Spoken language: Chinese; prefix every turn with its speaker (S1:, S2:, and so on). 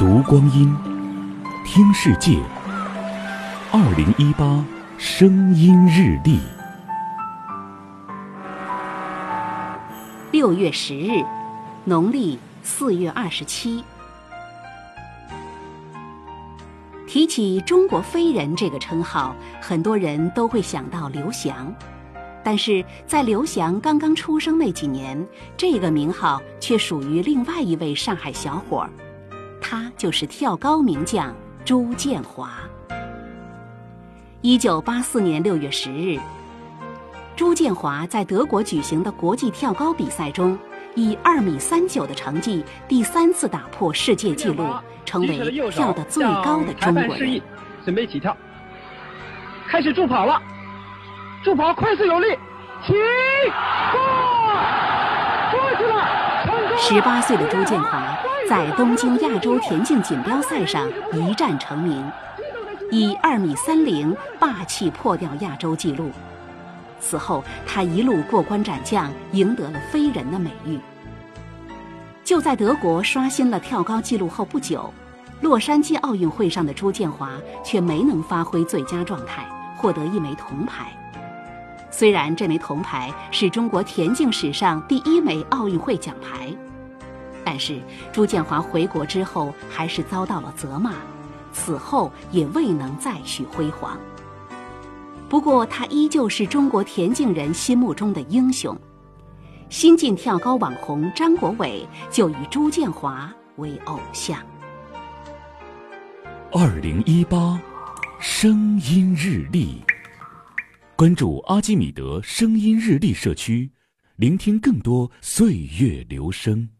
S1: 读光阴，听世界。二零一八声音日历，
S2: 六月十日，农历四月二十七。提起“中国飞人”这个称号，很多人都会想到刘翔。但是在刘翔刚刚出生那几年，这个名号却属于另外一位上海小伙儿，他就是跳高名将朱建华。一九八四年六月十日，朱建华在德国举行的国际跳高比赛中，以二米三九的成绩第三次打破世界纪录，成为跳得最高的中国人。
S3: 准备起跳，开始助跑了。助跑快速有力，起，过，
S2: 十八岁的朱建华在东京亚洲田径锦标赛上一战成名，以二米三零霸气破掉亚洲纪录。此后，他一路过关斩将，赢得了“飞人”的美誉。就在德国刷新了跳高纪录后不久，洛杉矶奥运会上的朱建华却没能发挥最佳状态，获得一枚铜牌。虽然这枚铜牌是中国田径史上第一枚奥运会奖牌，但是朱建华回国之后还是遭到了责骂，此后也未能再续辉煌。不过，他依旧是中国田径人心目中的英雄。新晋跳高网红张国伟就以朱建华为偶像。
S1: 二零一八声音日历。关注阿基米德声音日历社区，聆听更多岁月流声。